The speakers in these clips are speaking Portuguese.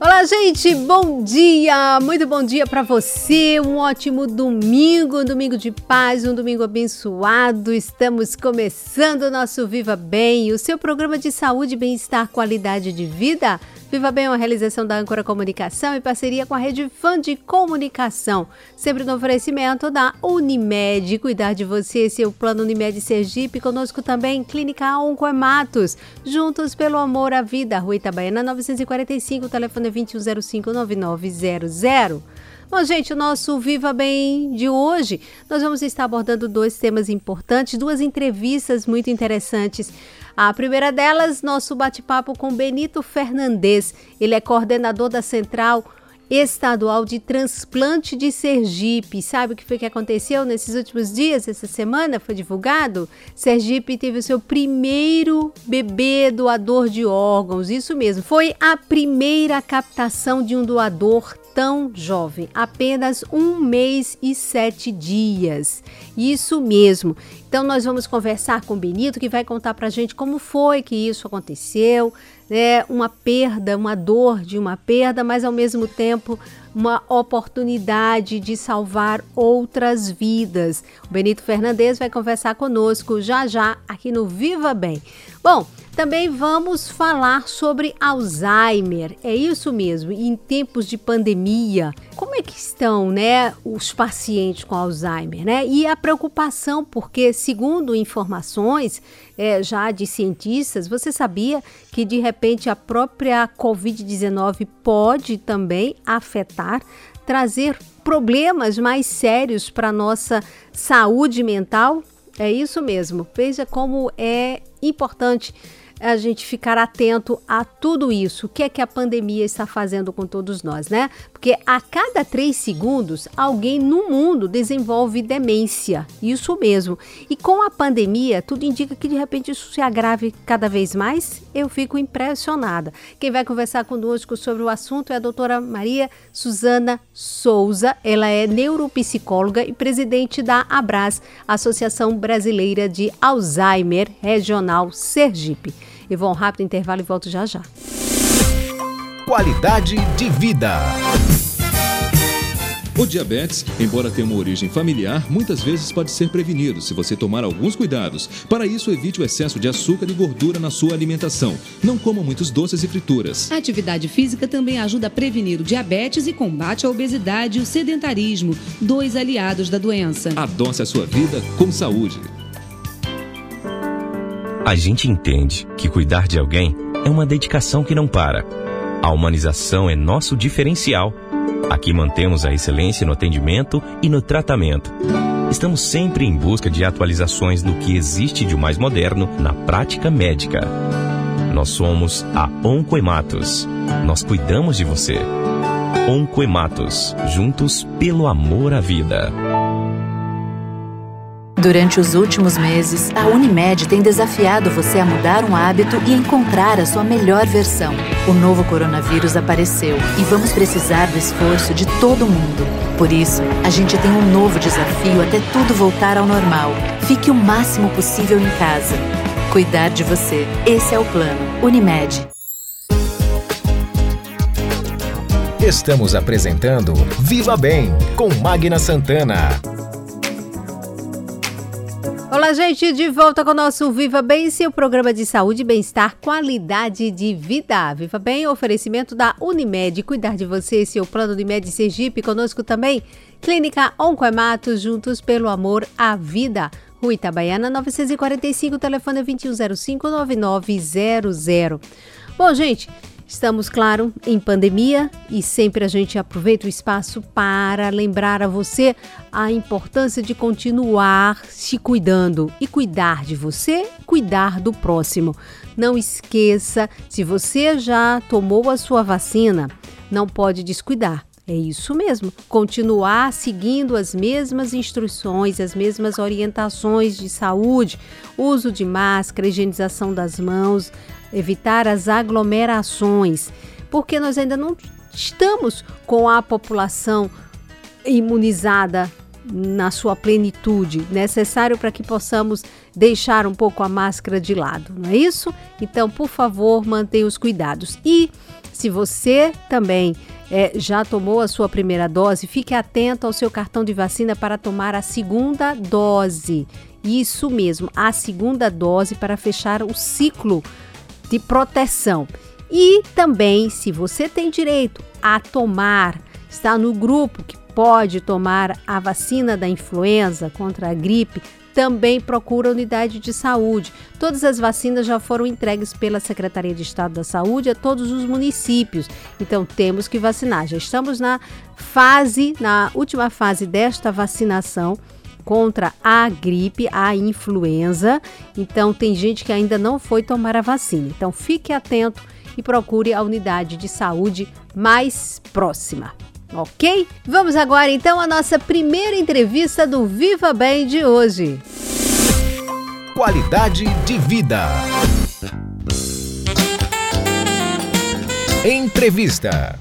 Olá, gente, bom dia! Muito bom dia para você. Um ótimo domingo, um domingo de paz, um domingo abençoado. Estamos começando o nosso Viva Bem, o seu programa de saúde, bem-estar, qualidade de vida. Viva Bem é uma realização da Âncora Comunicação em parceria com a Rede Fã de Comunicação. Sempre no oferecimento da Unimed. Cuidar de você, esse é Plano Unimed Sergipe. Conosco também Clínica Oncoematos. Juntos pelo amor à vida. Rua Itabaiana 945, telefone 2105-9900. Bom, gente, o nosso Viva Bem de hoje, nós vamos estar abordando dois temas importantes, duas entrevistas muito interessantes. A primeira delas, nosso bate-papo com Benito Fernandes. Ele é coordenador da Central Estadual de Transplante de Sergipe. Sabe o que foi que aconteceu nesses últimos dias? Essa semana foi divulgado? Sergipe teve o seu primeiro bebê doador de órgãos. Isso mesmo, foi a primeira captação de um doador tão jovem, apenas um mês e sete dias. Isso mesmo. Então nós vamos conversar com o Benito, que vai contar para gente como foi que isso aconteceu, né? Uma perda, uma dor de uma perda, mas ao mesmo tempo uma oportunidade de salvar outras vidas. O Benito Fernandes vai conversar conosco já já aqui no Viva Bem. Bom, também vamos falar sobre Alzheimer. É isso mesmo. Em tempos de pandemia, como é que estão, né, os pacientes com Alzheimer, né? E a preocupação, porque segundo informações é, já de cientistas, você sabia que de repente a própria COVID-19 pode também afetar, trazer problemas mais sérios para nossa saúde mental? É isso mesmo. Veja como é importante a gente ficar atento a tudo isso. O que é que a pandemia está fazendo com todos nós, né? Porque a cada três segundos, alguém no mundo desenvolve demência. Isso mesmo. E com a pandemia, tudo indica que de repente isso se agrave cada vez mais. Eu fico impressionada. Quem vai conversar conosco sobre o assunto é a doutora Maria Suzana Souza. Ela é neuropsicóloga e presidente da Abras, Associação Brasileira de Alzheimer Regional Sergipe. Eu vou um rápido intervalo e volto já já. Qualidade de vida. O diabetes, embora tenha uma origem familiar, muitas vezes pode ser prevenido se você tomar alguns cuidados. Para isso, evite o excesso de açúcar e gordura na sua alimentação. Não coma muitos doces e frituras. A atividade física também ajuda a prevenir o diabetes e combate a obesidade e o sedentarismo, dois aliados da doença. Adoce a sua vida com saúde. A gente entende que cuidar de alguém é uma dedicação que não para. A humanização é nosso diferencial. Aqui mantemos a excelência no atendimento e no tratamento. Estamos sempre em busca de atualizações no que existe de mais moderno na prática médica. Nós somos a Oncoematos. Nós cuidamos de você. Oncoematos, juntos pelo amor à vida. Durante os últimos meses, a Unimed tem desafiado você a mudar um hábito e encontrar a sua melhor versão. O novo coronavírus apareceu e vamos precisar do esforço de todo mundo. Por isso, a gente tem um novo desafio até tudo voltar ao normal. Fique o máximo possível em casa. Cuidar de você. Esse é o plano. Unimed. Estamos apresentando Viva Bem com Magna Santana. Gente, de volta com o nosso Viva Bem, seu programa de saúde, bem-estar, qualidade de vida. Viva Bem, oferecimento da Unimed. Cuidar de você, seu plano Unimed Sergipe. Conosco também, Clínica Oncoematos, juntos pelo amor à vida. Rua Itabaiana, 945, telefone 2105-9900. Bom, gente, Estamos, claro, em pandemia e sempre a gente aproveita o espaço para lembrar a você a importância de continuar se cuidando e cuidar de você, cuidar do próximo. Não esqueça, se você já tomou a sua vacina, não pode descuidar. É isso mesmo, continuar seguindo as mesmas instruções, as mesmas orientações de saúde, uso de máscara, higienização das mãos, evitar as aglomerações, porque nós ainda não estamos com a população imunizada na sua plenitude, necessário para que possamos deixar um pouco a máscara de lado, não é isso? Então, por favor, mantenha os cuidados. E se você também é, já tomou a sua primeira dose, fique atento ao seu cartão de vacina para tomar a segunda dose. Isso mesmo, a segunda dose para fechar o ciclo de proteção. E também, se você tem direito a tomar, está no grupo que pode tomar a vacina da influenza contra a gripe, também procura a unidade de saúde. Todas as vacinas já foram entregues pela Secretaria de Estado da Saúde a todos os municípios. Então temos que vacinar. Já estamos na fase, na última fase desta vacinação contra a gripe, a influenza. Então tem gente que ainda não foi tomar a vacina. Então fique atento e procure a unidade de saúde mais próxima. Ok? Vamos agora então à nossa primeira entrevista do Viva Bem de hoje. Qualidade de vida. Entrevista.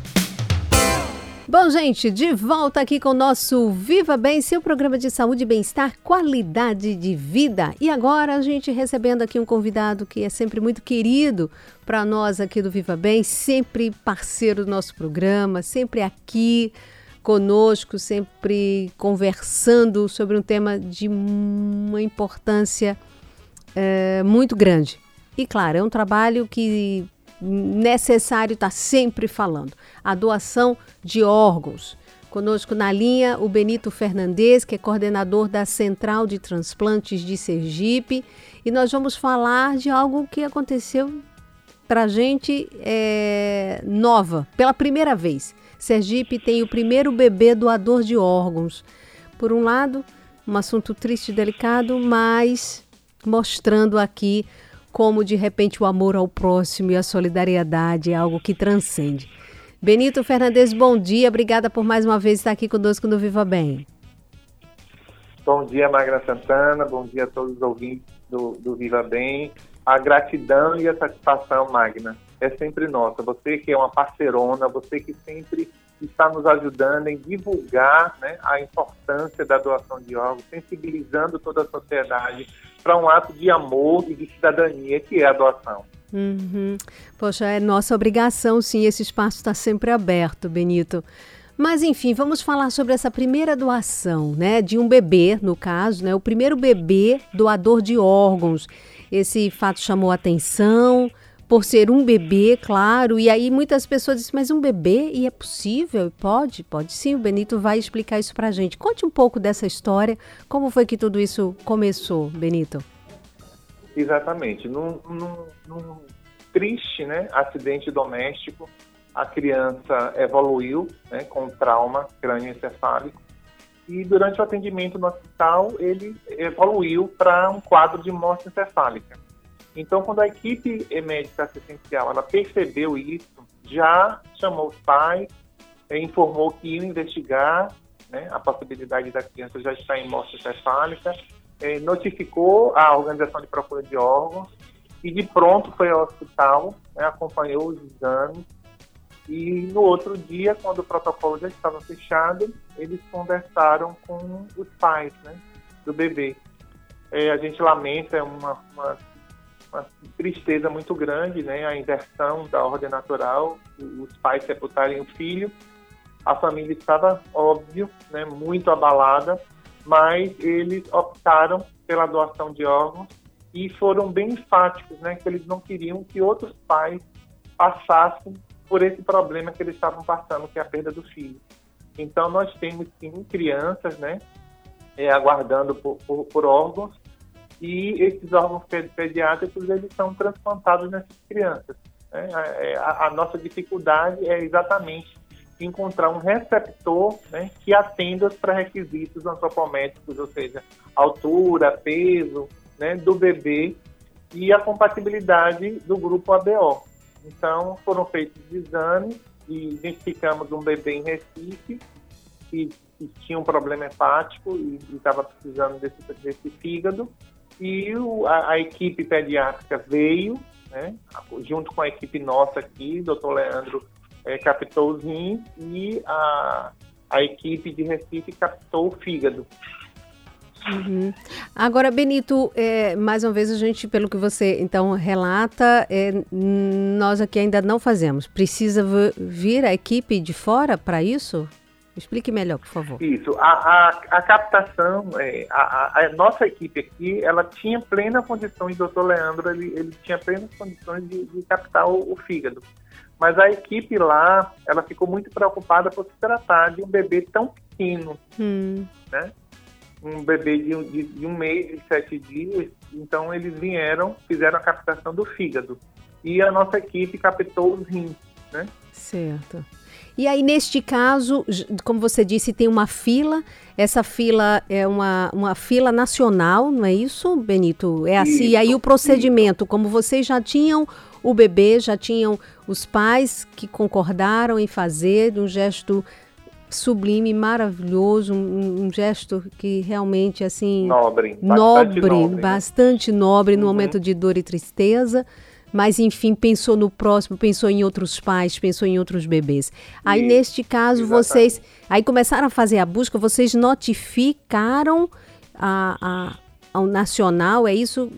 Bom, gente, de volta aqui com o nosso Viva Bem, seu programa de saúde bem-estar, qualidade de vida. E agora a gente recebendo aqui um convidado que é sempre muito querido para nós aqui do Viva Bem, sempre parceiro do nosso programa, sempre aqui conosco, sempre conversando sobre um tema de uma importância é, muito grande. E claro, é um trabalho que necessário estar tá sempre falando. A doação de órgãos. Conosco na linha o Benito Fernandes, que é coordenador da Central de Transplantes de Sergipe, e nós vamos falar de algo que aconteceu para gente é, nova, pela primeira vez. Sergipe tem o primeiro bebê doador de órgãos. Por um lado, um assunto triste e delicado, mas mostrando aqui como de repente o amor ao próximo e a solidariedade é algo que transcende. Benito Fernandes, bom dia, obrigada por mais uma vez estar aqui conosco no Viva Bem. Bom dia, Magra Santana, bom dia a todos os ouvintes do, do Viva Bem. A gratidão e a satisfação, Magna, é sempre nossa. Você que é uma parceirona, você que sempre está nos ajudando em divulgar né, a importância da doação de órgãos, sensibilizando toda a sociedade para um ato de amor e de cidadania, que é a doação. Uhum. Poxa, é nossa obrigação, sim, esse espaço está sempre aberto, Benito. Mas enfim, vamos falar sobre essa primeira doação, né, de um bebê, no caso, né, o primeiro bebê doador de órgãos. Esse fato chamou atenção por ser um bebê, claro. E aí muitas pessoas dizem, mas um bebê e é possível? Pode, pode sim. O Benito vai explicar isso pra gente. Conte um pouco dessa história. Como foi que tudo isso começou, Benito? Exatamente. Num, num, num triste né, acidente doméstico, a criança evoluiu né, com trauma crânioencefálico e durante o atendimento no hospital ele evoluiu para um quadro de morte encefálica. Então, quando a equipe médica assistencial ela percebeu isso, já chamou os pais, eh, informou que ia investigar né, a possibilidade da criança já estar em morte cefálica, eh, notificou a organização de procura de órgãos e de pronto foi ao hospital, né, acompanhou os exames e no outro dia, quando o protocolo já estava fechado, eles conversaram com os pais né, do bebê. É, a gente lamenta uma, uma uma tristeza muito grande, né? A inversão da ordem natural, os pais sepultarem o filho. A família estava, óbvio, né, muito abalada, mas eles optaram pela doação de órgãos e foram bem enfáticos, né, que eles não queriam que outros pais passassem por esse problema que eles estavam passando, que é a perda do filho. Então, nós temos, sim, crianças, né, é, aguardando por, por, por órgãos, e esses órgãos pediátricos eles são transplantados nessas crianças. Né? É, a, a, nossa dificuldade é exatamente encontrar um receptor né, que atenda os pré-requisitos antropométricos, ou seja, altura, peso né, do bebê e a compatibilidade do grupo ABO. Então, foram feitos exames e identificamos um bebê em Recife que, que tinha um problema hepático e estava precisando desse, desse fígado. E o, a, a, equipe pediátrica veio, né, junto com a equipe nossa aqui, doutor Leandro é, captou os rins e a, a equipe de Recife captou o fígado. Uhum. Agora, Benito, é, mais uma vez a gente, pelo que você então relata, é, nós aqui ainda não fazemos. Precisa vir a equipe de fora para isso? Explique melhor, por favor. Isso. A, a, a captação, é, a, a, nossa equipe aqui, ela tinha plena condição, o doutor Leandro, ele, ele tinha plenas condições de, de captar o, o, fígado. Mas a equipe lá, ela ficou muito preocupada por se tratar de um bebê tão pequeno, hum. né? Um bebê de, de, de um mês e sete dias. Então, eles vieram, fizeram a captação do fígado. E a nossa equipe captou os rins, né? Certo. E aí, neste caso, como você disse, tem uma fila. Essa fila é uma, uma fila nacional, não é isso, Benito? É assim. E aí o procedimento, como vocês já tinham o bebê, já tinham os pais que concordaram em fazer um gesto sublime, maravilhoso, um, um, gesto que realmente assim nobre, nobre, bastante nobre, né? bastante nobre no uhum. momento de dor e tristeza mas enfim, pensou no próximo, pensou em outros pais, pensou em outros bebês. Aí, neste caso, exatamente. vocês. Aí começaram a fazer a busca, vocês notificaram a, a ao nacional, é isso?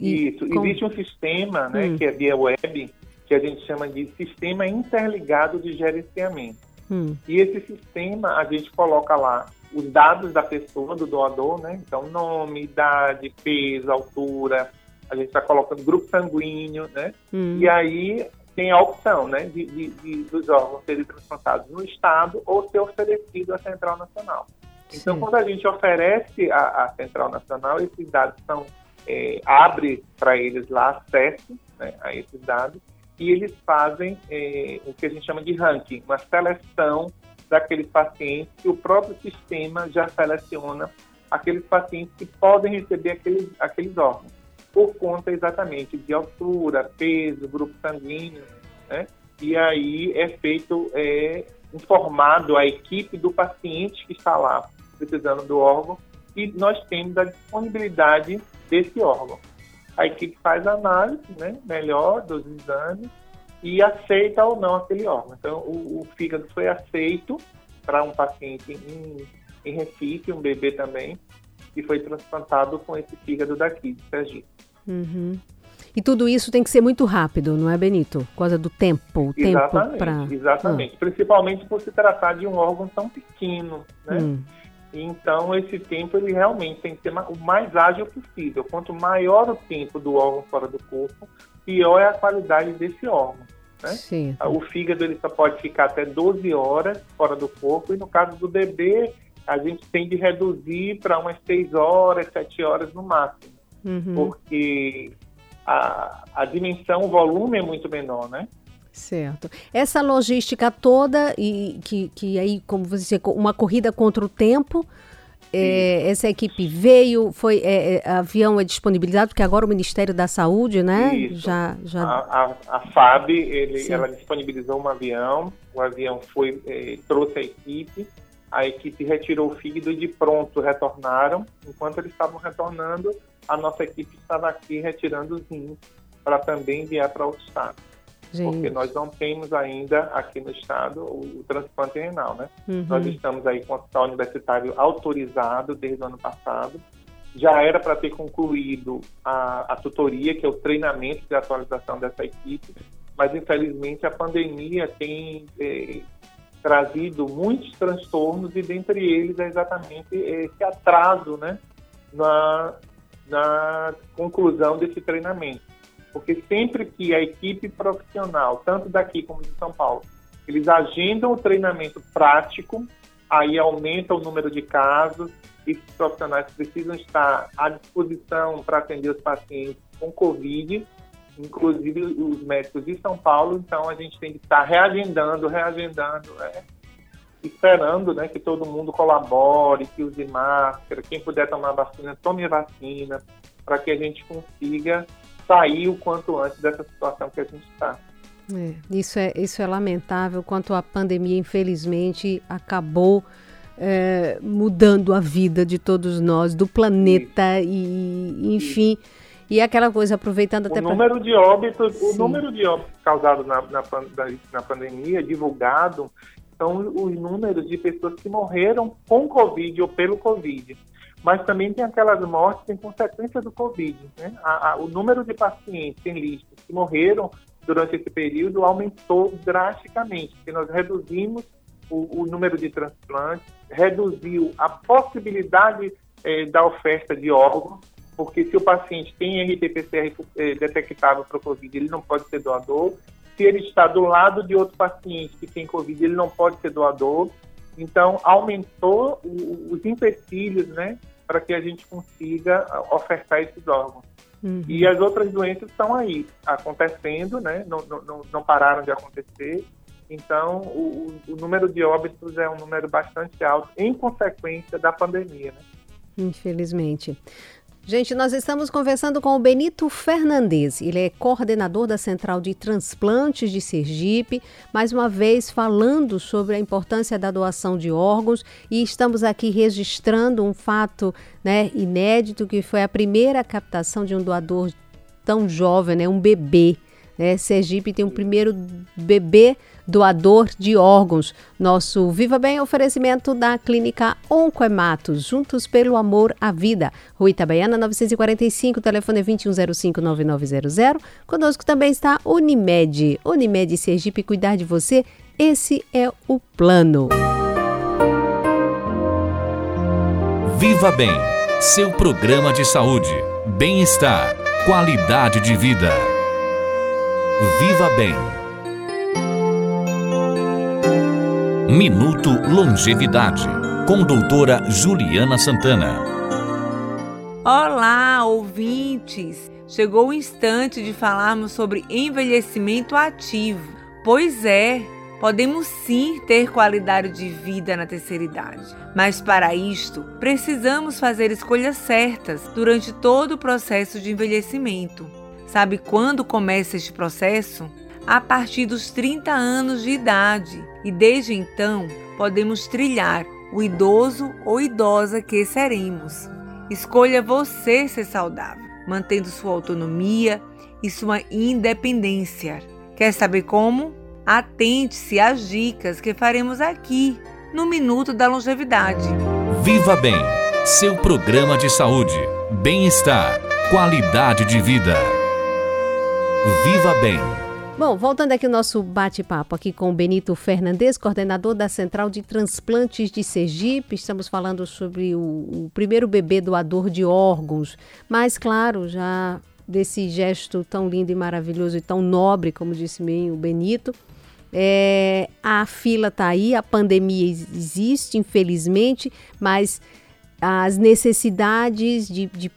E, Isso, como... existe um sistema, né, hum. que é via web, que a gente chama de Sistema Interligado de Gerenciamento. Hum. E esse sistema, a gente coloca lá os dados da pessoa, do doador, né? Então, nome, idade, peso, altura, a gente está colocando grupo sanguíneo, né? Hum. E aí tem a opção, né, de, de, de, dos órgãos serem transplantados no Estado ou ser oferecido à Central Nacional. Então, Sim. quando a gente oferece à, Central Nacional, esses dados são, é, abre para eles lá acesso né, a esses dados e eles fazem é, o que a gente chama de ranking, uma seleção daqueles pacientes que o próprio sistema já seleciona aqueles pacientes que podem receber aqueles, aqueles órgãos por conta exatamente de altura, peso, grupo sanguíneo, né? E aí é feito, é, informado a equipe do paciente que está lá precisando do órgão e nós temos a disponibilidade desse órgão. A equipe faz a análise né, melhor dos exames e aceita ou não aquele órgão. Então, o, o fígado foi aceito para um paciente em, em Recife, um bebê também, e foi transplantado com esse fígado daqui, de Sergipe. Uhum. E tudo isso tem que ser muito rápido, não é, Benito? Por causa do tempo. O exatamente, tempo pra... exatamente. Ah. Principalmente por se tratar de um órgão tão pequeno, né? Hum. Então, esse tempo, ele realmente tem que ser o mais ágil possível. Quanto maior o tempo do órgão fora do corpo, pior é a qualidade desse órgão. Né? Sim. O fígado ele só pode ficar até 12 horas fora do corpo, e no caso do bebê, a gente tem de reduzir para umas 6 horas, 7 horas no máximo uhum. porque a, a dimensão, o volume é muito menor, né? Certo. Essa logística toda, e que, que aí, como você disse, uma corrida contra o tempo, é, essa equipe veio, foi é, é, avião é disponibilizado, porque agora o Ministério da Saúde, né? Isso. Já, já... A, a, a FAB, ele, ela disponibilizou um avião, o avião foi, é, trouxe a equipe, a equipe retirou o fígado e de pronto retornaram. Enquanto eles estavam retornando, a nossa equipe estava aqui retirando os rins para também enviar para outro estado. Gente. Porque nós não temos ainda aqui no estado o, transplante renal, né? Uhum. Nós estamos aí com o hospital universitário autorizado desde o ano passado. Já era para ter concluído a, a tutoria, que é o treinamento de atualização dessa equipe, mas infelizmente a pandemia tem eh, trazido muitos transtornos e dentre eles é exatamente esse atraso, né, na, na conclusão desse treinamento. Porque sempre que a equipe profissional, tanto daqui como de São Paulo, eles agendam o treinamento prático, aí aumenta o número de casos, e os profissionais precisam estar à disposição para atender os pacientes com Covid, inclusive os médicos de São Paulo, então a gente tem que estar reagendando, reagendando, né? Esperando né, que todo mundo colabore, que use máscara, quem puder tomar vacina, tome vacina, para que a gente consiga sair o quanto antes dessa situação que a gente está. É, isso, é, isso é lamentável, quanto a pandemia, infelizmente, acabou é, mudando a vida de todos nós, do planeta e, enfim. E aquela coisa, aproveitando até o número pra... de óbitos, Sim. o número de óbitos causados na, na, na pandemia, divulgado, são os números de pessoas que morreram com Covid ou pelo Covid. Mas também tem aquelas mortes em consequência do Covid. Né? A, a, o número de pacientes em listas que morreram durante esse período aumentou drasticamente, porque nós reduzimos o, o número de transplantes, reduziu a possibilidade eh, da oferta de órgãos, porque se o paciente tem RT-PCR eh, detectável para o Covid, ele não pode ser doador. Se ele está do lado de outro paciente que tem Covid, ele não pode ser doador. Então, aumentou o, os empecilhos, né, para que a gente consiga ofertar esses órgãos. Uhum. E as outras doenças estão aí, acontecendo, né, não, não, não pararam de acontecer. Então, o, o, número de óbitos é um número bastante alto, em consequência da pandemia. Né? Infelizmente. Gente, nós estamos conversando com o Benito Fernandes. Ele é coordenador da Central de Transplantes de Sergipe, mais uma vez falando sobre a importância da doação de órgãos e estamos aqui registrando um fato né, inédito que foi a primeira captação de um doador tão jovem, né, um bebê. Né? Sergipe tem um primeiro bebê doador de órgãos. Nosso Viva Bem oferecimento da Clínica Oncoematos, juntos pelo amor à vida. Rua Itabaiana 945, telefone 2105-9900. Conosco também está Unimed. Unimed Sergipe, cuidar de você, esse é o plano. Viva Bem, seu programa de saúde, bem-estar, qualidade de vida. Viva Bem Minuto Longevidade, com doutora Juliana Santana. Olá, ouvintes! Chegou o instante de falarmos sobre envelhecimento ativo. Pois é, podemos sim ter qualidade de vida na terceira idade. Mas para isto, precisamos fazer escolhas certas durante todo o processo de envelhecimento. Sabe quando começa este processo? A partir dos 30 anos de idade e desde então podemos trilhar o idoso ou idosa que seremos. Escolha você ser saudável, mantendo sua autonomia e sua independência. Quer saber como? Atente-se às dicas que faremos aqui no Minuto da Longevidade. Viva Bem, seu programa de saúde, bem-estar, qualidade de vida. Viva Bem Bom, voltando aqui o nosso bate-papo aqui com o Benito Fernandes, coordenador da Central de Transplantes de Sergipe. Estamos falando sobre o, o primeiro bebê doador de órgãos, mas claro, já desse gesto tão lindo e maravilhoso e tão nobre, como disse bem o Benito. É, a fila está aí, a pandemia existe, infelizmente, mas as necessidades de, de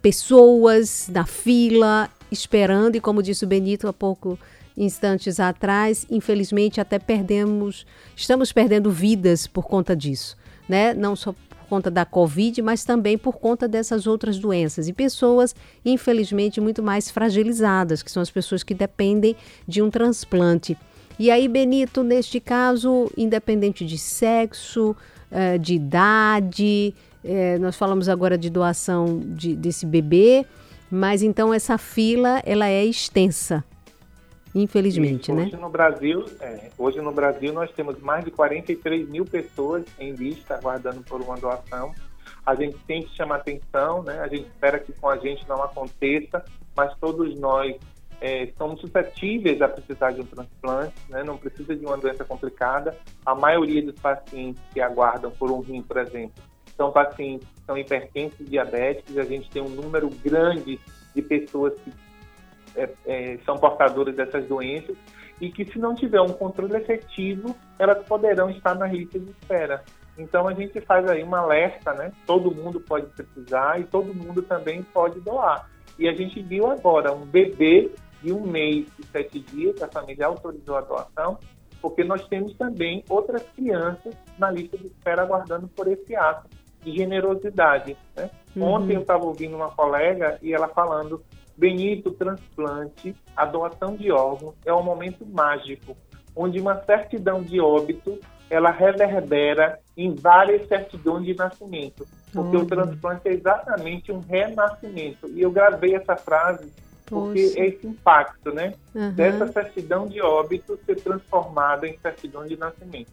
pessoas na fila esperando, e como disse o Benito há pouco instantes atrás, infelizmente até perdemos, estamos perdendo vidas por conta disso, né? Não só por conta da Covid, mas também por conta dessas outras doenças. E pessoas, infelizmente, muito mais fragilizadas, que são as pessoas que dependem de um transplante. E aí, Benito, neste caso, independente de sexo, eh, de idade, eh, nós falamos agora de doação de, desse bebê, mas então essa fila ela é extensa, infelizmente, hoje né? Hoje no Brasil, é, hoje no Brasil nós temos mais de 43 mil pessoas em lista aguardando por uma doação. A gente tem que chamar atenção, né? A gente espera que com a gente não aconteça, mas todos nós é, somos suscetíveis a precisar de um transplante, né? não precisa de uma doença complicada. A maioria dos pacientes que aguardam por um rim, por exemplo, são pacientes que são hipertensos diabéticos, a gente tem um número grande de pessoas que é, é, são portadoras dessas doenças e que se não tiver um controle efetivo, elas poderão estar na lista de espera. Então a gente faz aí uma alerta, né? Todo mundo pode precisar e todo mundo também pode doar. E a gente viu agora um bebê de um mês e sete dias, a família autorizou a doação, porque nós temos também outras crianças na lista de espera aguardando por esse ato de generosidade. Né? Uhum. Ontem eu estava ouvindo uma colega e ela falando Benito, transplante, a doação de órgãos é um momento mágico, onde uma certidão de óbito ela reverbera em várias certidões de nascimento, porque uhum. o transplante é exatamente um renascimento. E eu gravei essa frase porque Poxa. é esse impacto, né? Uhum. Dessa certidão de óbito ser transformada em certidão de nascimento.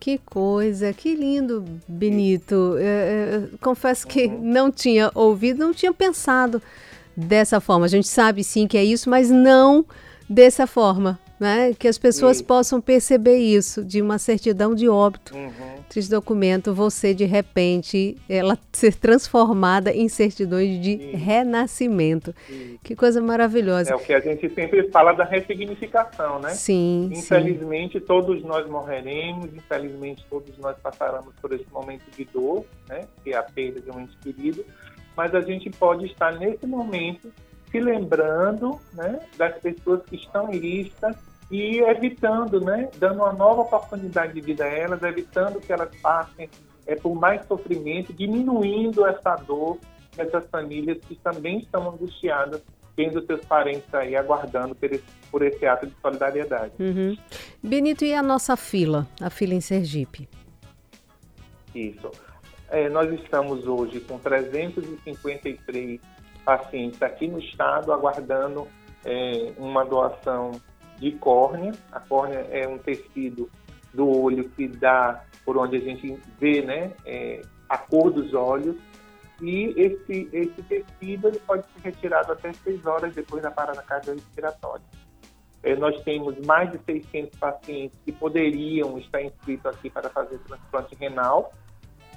Que coisa, que lindo, Benito. Eu, eu, confesso que uhum. não tinha ouvido, não tinha pensado dessa forma. A gente sabe sim que é isso, mas não dessa forma né? Que as pessoas possam perceber isso, de uma certidão de óbito, uhum. esse documento, você de repente, ela ser transformada em certidões de renascimento. Que coisa maravilhosa. É o que a gente sempre fala da ressignificação, né? Sim. Infelizmente, sim. todos nós morreremos, infelizmente, todos nós passaremos por esse momento de dor, né? Que é a perda de um ente querido, mas a gente pode estar nesse momento se lembrando né, das pessoas que estão em lista e evitando, né, dando uma nova oportunidade de vida a elas, evitando que elas passem é, por mais sofrimento, diminuindo essa dor dessas famílias que também estão angustiadas tendo seus parentes aí aguardando por esse, por esse ato de solidariedade. Uhum. Benito, e a nossa fila, a fila em Sergipe? Isso. É, nós estamos hoje com 353 pacientes aqui no estado aguardando é, uma doação de córnea. A córnea é um tecido do olho que dá por onde a gente vê né, é, a cor dos olhos. E esse, esse tecido ele pode ser retirado até seis horas depois da parada cardiorrespiratória. É, nós temos mais de 600 pacientes que poderiam estar inscritos aqui para fazer transplante renal.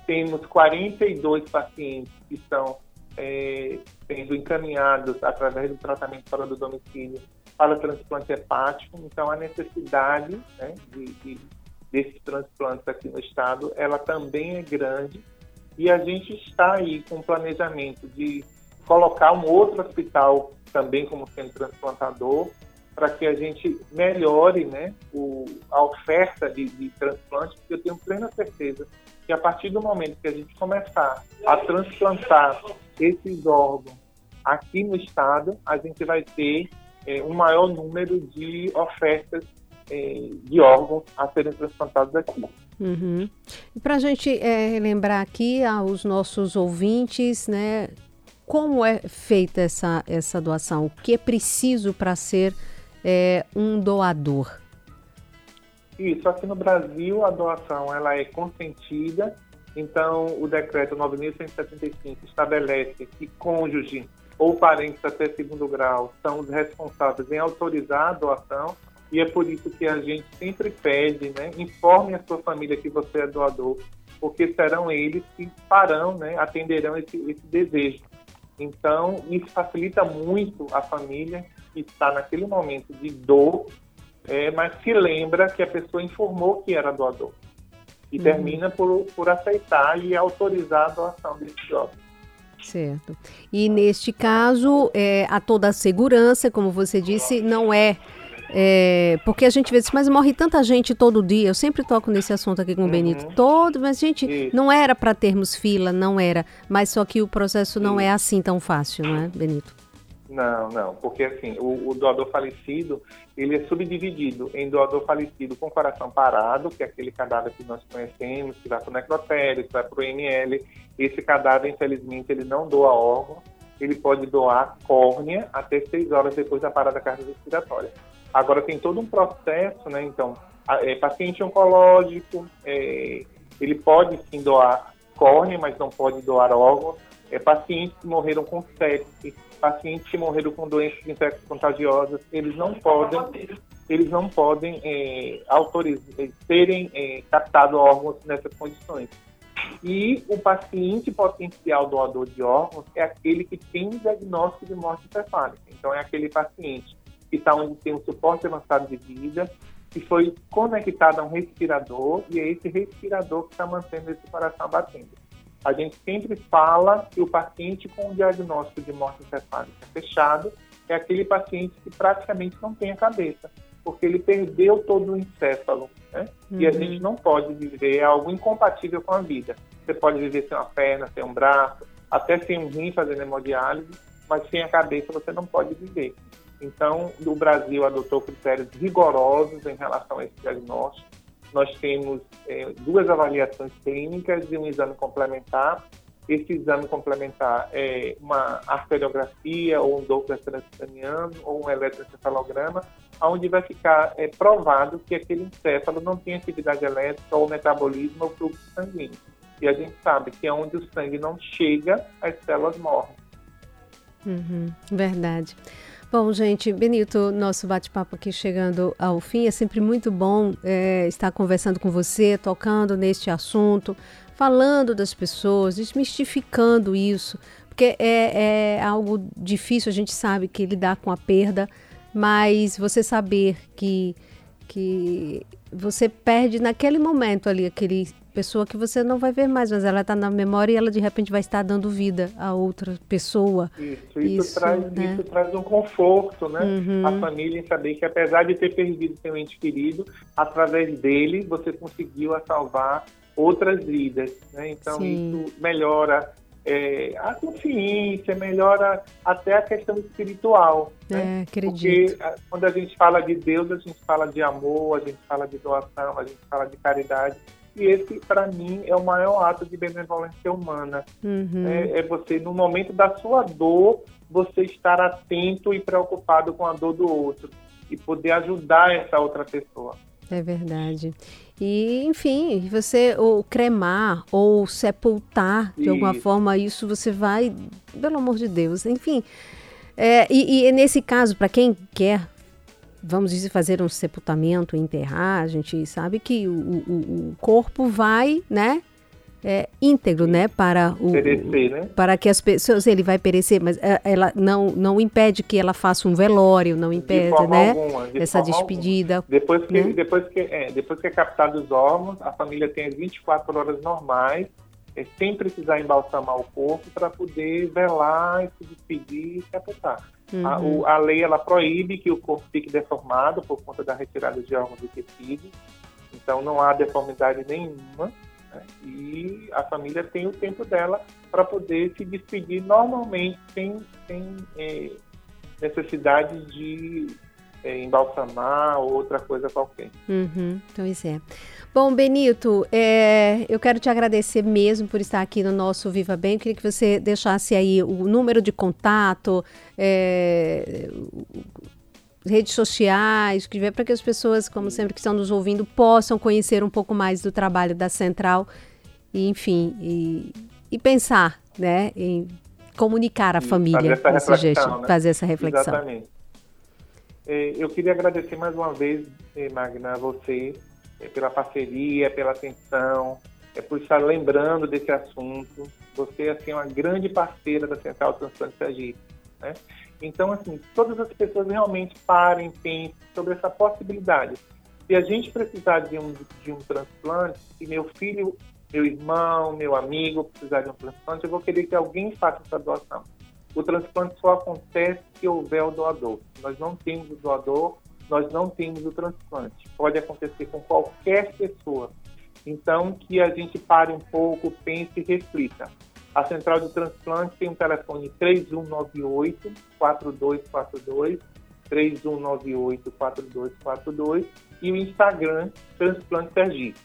Temos 42 pacientes que estão é, sendo encaminhados através do tratamento fora do domicílio para transplante hepático. Então, a necessidade né, de, de, desses transplantes aqui no estado, ela também é grande e a gente está aí com o planejamento de colocar um outro hospital também como sendo transplantador para que a gente melhore né, o, a oferta de, de transplante, porque eu tenho plena certeza que a partir do momento que a gente começar a transplantar esses órgãos aqui no estado, a gente vai ter é, um maior número de ofertas é, de órgãos a serem transplantados aqui. Uhum. E para a gente é, lembrar aqui aos nossos ouvintes, né, como é feita essa, essa doação? O que é preciso para ser é, um doador? Isso, aqui no Brasil a doação ela é consentida, então o decreto 9.175 estabelece que cônjuge ou parentes até segundo grau são os responsáveis em autorizar a doação e é por isso que a gente sempre pede, né, informe a sua família que você é doador, porque serão eles que farão, né, atenderão esse, esse desejo. Então, isso facilita muito a família que está naquele momento de dor é, mas se lembra que a pessoa informou que era doador. E uhum. termina por, por aceitar e autorizar a doação desse jovem. Certo. E neste caso, é, a toda a segurança, como você disse, não é, é, porque a gente vê isso, mas morre tanta gente todo dia. Eu sempre toco nesse assunto aqui com o uhum. Benito. Todo, mas gente, Isso. não era para termos fila, não era. Mas só que o processo não é assim tão fácil, não é, Benito? Não, não, porque assim, o, o, doador falecido, ele é subdividido em doador falecido com coração parado, que é aquele cadáver que nós conhecemos, que vai para o necrotério, que vai para o IML. Esse cadáver, infelizmente, ele não doa órgão, ele pode doar córnea até seis horas depois da parada cardiorrespiratória. Agora, tem todo um processo, né, então, é, paciente oncológico, é, ele pode sim doar córnea, mas não pode doar órgãos. É, pacientes que morreram com sepsis, pacientes que morreram com doenças infecciosas contagiosas, eles não podem, eles não podem é, autorizar, é, serem é, captados órgãos nessas condições. E o paciente potencial doador de órgãos é aquele que tem diagnóstico de morte encefálica. Então, é aquele paciente que está onde tem um suporte avançado de vida, que foi conectado a um respirador, e é esse respirador que está mantendo esse coração batendo. A gente sempre fala que o paciente com o diagnóstico de morte encefálica fechado é aquele paciente que praticamente não tem a cabeça, porque ele perdeu todo o encéfalo. Né? Uhum. E a gente não pode viver é algo incompatível com a vida. Você pode viver sem uma perna, sem um braço, até sem um rim fazendo hemodiálise, mas sem a cabeça você não pode viver. Então, o Brasil adotou critérios rigorosos em relação a esse diagnóstico. Nós temos é, duas avaliações clínicas e um exame complementar. Esse exame complementar é uma arteriografia ou um Doppler transcraniano ou um eletroencefalograma, onde vai ficar é, provado que aquele encéfalo não tem atividade elétrica ou metabolismo ou fluxo sanguíneo. E a gente sabe que é onde o sangue não chega, as células morrem. Uhum, verdade. Bom, gente, Benito, nosso bate-papo aqui chegando ao fim. É sempre muito bom é, estar conversando com você, tocando neste assunto, falando das pessoas, desmistificando isso, porque é, é algo difícil, a gente sabe que lidar com a perda, mas você saber que, que você perde naquele momento ali, aquele pessoa que você não vai ver mais, mas ela está na memória e ela de repente vai estar dando vida a outra pessoa. Isso, isso, isso traz, né? isso traz um conforto, né? Uhum. A família em saber que apesar de ter perdido seu ente querido, através dele você conseguiu salvar outras vidas, né? Então Sim. isso melhora é, a consciência, melhora até a questão espiritual. Né? É, acredito. Porque quando a gente fala de Deus, a gente fala de amor, a gente fala de doação, a gente fala de caridade. E esse, para mim, é o maior ato de benevolência humana. Uhum. É, é, você, no momento da sua dor, você estar atento e preocupado com a dor do outro e poder ajudar essa outra pessoa. É verdade. E, enfim, você ou cremar ou sepultar de isso. alguma forma, isso você vai, pelo amor de Deus, enfim. É, e, e nesse caso, para quem quer vamos dizer, fazer um sepultamento, enterrar, a gente sabe que o, o, o corpo vai, né? É, íntegro, né, para o perecer, né? para que as pessoas ele vai perecer, mas é, ela não não impede que ela faça um velório, não impede, de né, alguma, de essa despedida. Alguma. Depois que né? depois que é, depois que é captado os órgãos, a família tem as 24 horas normais, é, sem precisar embalsamar o corpo para poder velar, se despedir e sepultar. Uhum. A, o, a, lei ela proíbe que o corpo fique deformado por conta da retirada de órgãos e tecidos, então não há deformidade nenhuma. Né? E a família tem o tempo dela para poder se despedir normalmente, sem, sem é, necessidade de é, embalsamar ou outra coisa qualquer. Uhum, então isso é. Bom, Benito, é, eu quero te agradecer mesmo por estar aqui no nosso Viva Bem. Eu queria que você deixasse aí o número de contato, é, redes sociais, que para que as pessoas, como sempre que estão nos ouvindo, possam conhecer um pouco mais do trabalho da Central e, enfim, e, e pensar, né, em comunicar a família desse jeito, né? fazer essa reflexão. Exatamente. É, eu queria agradecer mais uma vez, eh, Magna, a você é, pela parceria, pela atenção, é por estar lembrando desse assunto. Você assim, é uma grande parceira da Central Transplante Sergipe. Né? Então, assim, todas as pessoas realmente parem, pensem sobre essa possibilidade. Se a gente precisar de um, de um transplante, se meu filho, meu irmão, meu amigo precisar de um transplante, eu vou querer que alguém faça essa doação. O transplante só acontece se houver o doador. Nós não temos o doador, nós não temos o transplante. Pode acontecer com qualquer pessoa. Então, que a gente pare um pouco, pense e reflita. A central de transplante tem um telefone 3198 4242 3198 4242 e o Instagram Transplante Sergipe.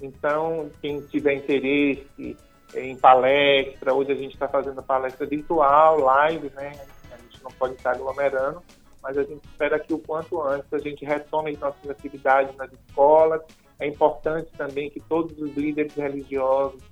Então, quem tiver interesse em palestra, hoje a gente está fazendo palestra virtual, live, né? A gente não pode estar aglomerando, mas a gente espera que o quanto antes a gente retome as nossas atividades nas escolas. É importante também que todos os líderes religiosos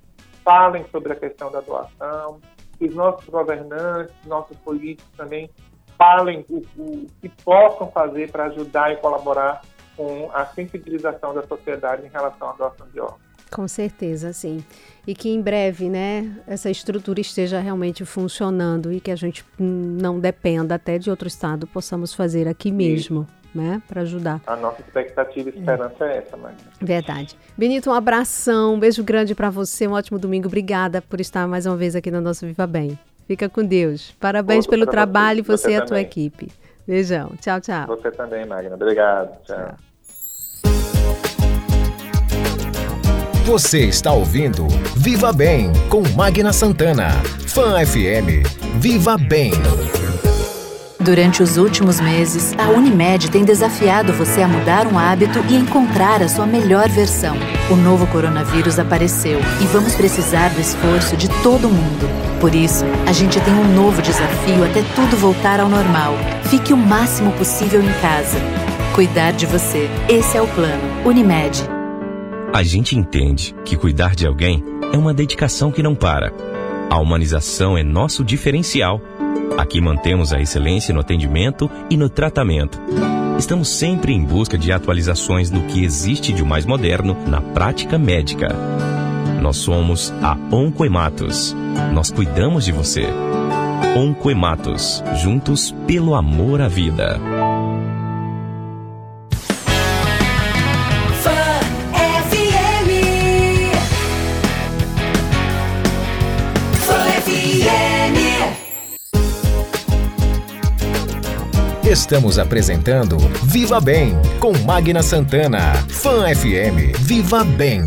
falem sobre a questão da doação, que os nossos governantes, nossos políticos também falem o, o que possam fazer para ajudar e colaborar com a sensibilização da sociedade em relação à doação de órgãos. Com certeza, sim. E que em breve, né, essa estrutura esteja realmente funcionando e que a gente não dependa até de outro estado, possamos fazer aqui mesmo. Né, para ajudar. A nossa expectativa e esperança é, é essa, Magna. Verdade. Benito, um abração, um beijo grande para você, um ótimo domingo. Obrigada por estar mais uma vez aqui no nosso Viva Bem. Fica com Deus. Parabéns Outro pelo trabalho, você, você e a tua equipe. Beijão. Tchau, tchau. Você também, Magna. Obrigado. tchau. tchau. Você está ouvindo Viva Bem com Magna Santana. Fan FM. Viva Bem. Durante os últimos meses, a Unimed tem desafiado você a mudar um hábito e encontrar a sua melhor versão. O novo coronavírus apareceu e vamos precisar do esforço de todo mundo. Por isso, a gente tem um novo desafio até tudo voltar ao normal. Fique o máximo possível em casa. Cuidar de você. Esse é o plano. Unimed. A gente entende que cuidar de alguém é uma dedicação que não para. A humanização é nosso diferencial Aqui mantemos a excelência no atendimento e no tratamento. Estamos sempre em busca de atualizações no que existe de mais moderno na prática médica. Nós somos a Oncoematos. Nós cuidamos de você. Oncoematos, juntos pelo amor à vida. Estamos apresentando Viva Bem com Magna Santana. Fan FM. Viva Bem.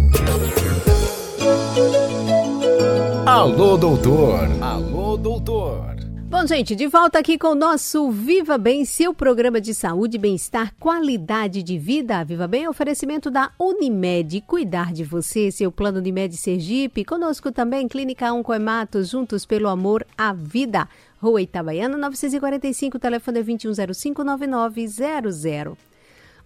Alô, doutor. Alô, doutor. Bom, gente, de volta aqui com o nosso Viva Bem, seu programa de saúde, bem-estar, qualidade de vida. Viva Bem, oferecimento da Unimed. Cuidar de você, seu plano Unimed Sergipe. Conosco também, Clínica 1 Coematos, juntos pelo amor à vida. Rua Itabaiana, 945, telefone é 2105-9900.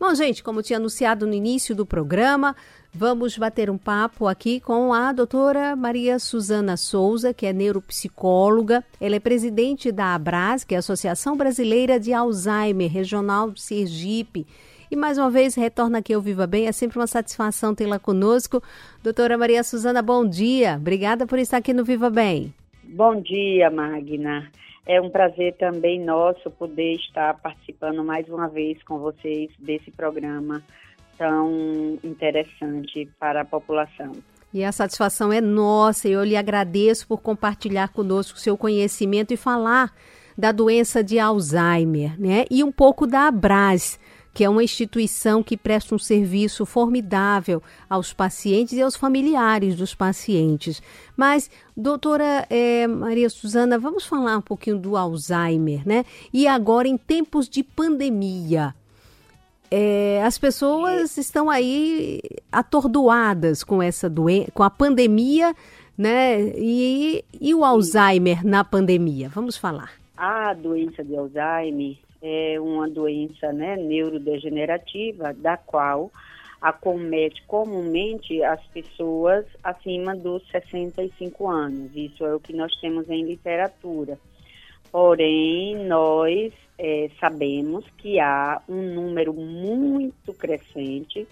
Bom, gente, como tinha anunciado no início do programa, vamos bater um papo aqui com a doutora Maria Suzana Souza, que é neuropsicóloga. Ela é presidente da ABRAS, que é a Associação Brasileira de Alzheimer Regional de Sergipe. E mais uma vez retorna aqui ao Viva Bem, é sempre uma satisfação tê-la conosco. Doutora Maria Suzana, bom dia. Obrigada por estar aqui no Viva Bem. Bom dia, Magna. É um prazer também nosso poder estar participando mais uma vez com vocês desse programa tão interessante para a população. E a satisfação é nossa. Eu lhe agradeço por compartilhar conosco seu conhecimento e falar da doença de Alzheimer, né? E um pouco da Abras que é uma instituição que presta um serviço formidável aos pacientes e aos familiares dos pacientes. Mas, doutora é, Maria Suzana, vamos falar um pouquinho do Alzheimer, né? E agora, em tempos de pandemia, é, as pessoas estão aí atordoadas com essa doença, com a pandemia, né? E, e o Alzheimer na pandemia? Vamos falar. A doença de Alzheimer é uma doença né, neurodegenerativa, da qual acomete comumente as pessoas acima dos 65 anos. Isso é o que nós temos em literatura. Porém, nós é, sabemos que há um número muito crescente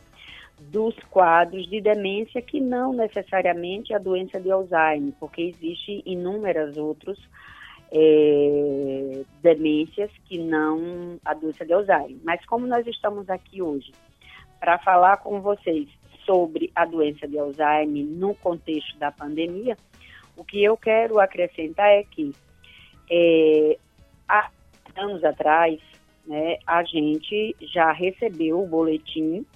dos quadros de demência que não necessariamente a doença de Alzheimer, porque existe inúmeros outros é, demências que não a doença de Alzheimer. Mas como nós estamos aqui hoje para falar com vocês sobre a doença de Alzheimer no contexto da pandemia, o que eu quero acrescentar é que é, há anos atrás, né, a gente já recebeu o boletim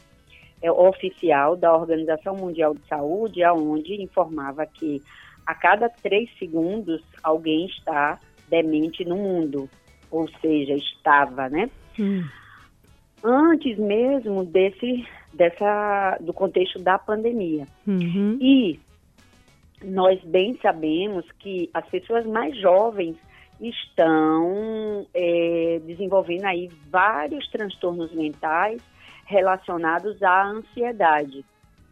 é, oficial da Organização Mundial de Saúde, aonde informava que a cada três segundos alguém está demente no mundo, ou seja, estava, né? Hum. Antes mesmo desse, dessa, do contexto da pandemia. Uhum. E nós bem sabemos que as pessoas mais jovens estão é, desenvolvendo aí vários transtornos mentais relacionados à ansiedade,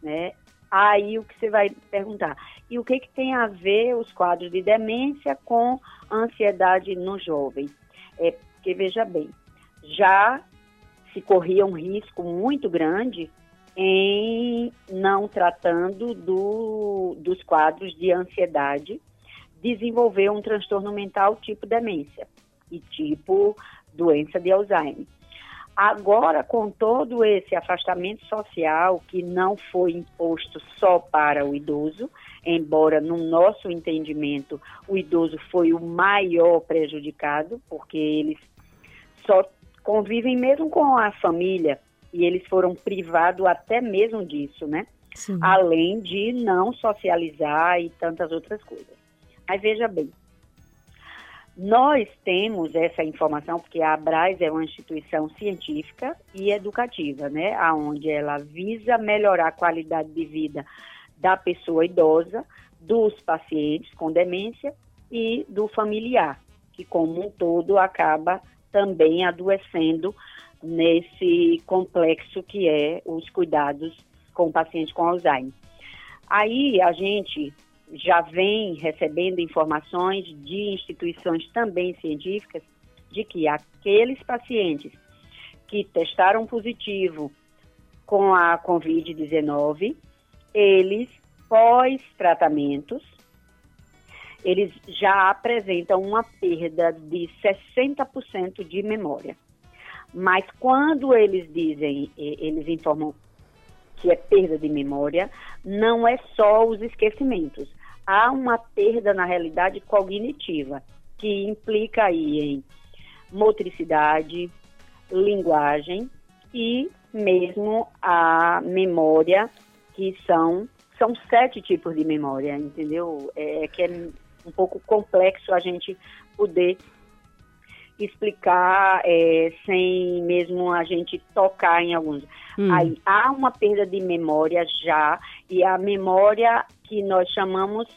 né? Aí o que você vai perguntar, e o que, que tem a ver os quadros de demência com ansiedade no jovem? É porque, veja bem, já se corria um risco muito grande em não tratando do, dos quadros de ansiedade, desenvolver um transtorno mental tipo demência e tipo doença de Alzheimer. Agora, com todo esse afastamento social que não foi imposto só para o idoso, embora no nosso entendimento o idoso foi o maior prejudicado, porque eles só convivem mesmo com a família e eles foram privados até mesmo disso, né? Sim. além de não socializar e tantas outras coisas. Mas veja bem, nós temos essa informação porque a Abras é uma instituição científica e educativa, né, aonde ela visa melhorar a qualidade de vida da pessoa idosa, dos pacientes com demência e do familiar, que como um todo acaba também adoecendo nesse complexo que é os cuidados com o paciente com Alzheimer. Aí a gente já vem recebendo informações de instituições também científicas de que aqueles pacientes que testaram positivo com a Covid-19, eles, pós-tratamentos, eles já apresentam uma perda de 60% de memória. Mas quando eles dizem, eles informam que é perda de memória, não é só os esquecimentos. Há uma perda, na realidade, cognitiva, que implica aí em motricidade, linguagem e mesmo a memória, que são, são sete tipos de memória, entendeu? É que é um pouco complexo a gente poder explicar é, sem mesmo a gente tocar em alguns. Hum. Aí há uma perda de memória já, e a memória que nós chamamos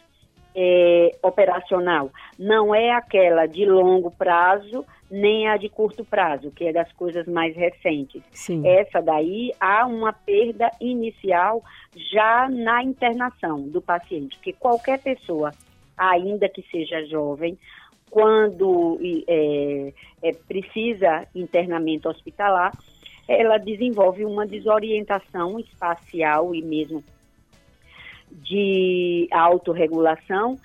é, operacional não é aquela de longo prazo, nem a de curto prazo, que é das coisas mais recentes. Sim. Essa daí há uma perda inicial já na internação do paciente, que qualquer pessoa, ainda que seja jovem, quando é, é, precisa internamento hospitalar, ela desenvolve uma desorientação espacial e mesmo de autorregulação,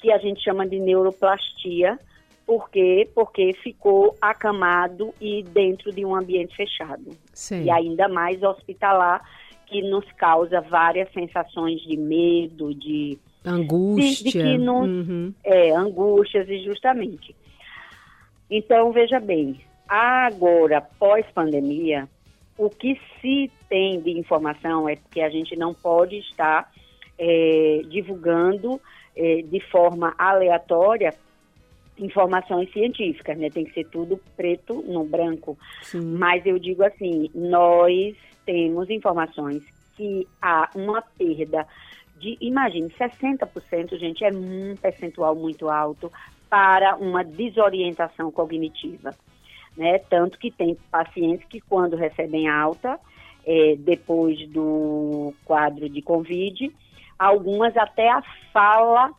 que a gente chama de neuroplastia, por quê? Porque ficou acamado e dentro de um ambiente fechado. Sim. E ainda mais hospitalar, que nos causa várias sensações de medo, de Angústia. De, de que não, uhum. É, angústias, e justamente. Então, veja bem, agora, pós-pandemia, o que se tem de informação é que a gente não pode estar é, divulgando é, de forma aleatória informações científicas, né? Tem que ser tudo preto no branco. Sim. Mas eu digo assim, nós temos informações que há uma perda de, imagine, 60%, gente, é um percentual muito alto para uma desorientação cognitiva. Né? Tanto que tem pacientes que, quando recebem alta, é, depois do quadro de Covid, algumas até a fala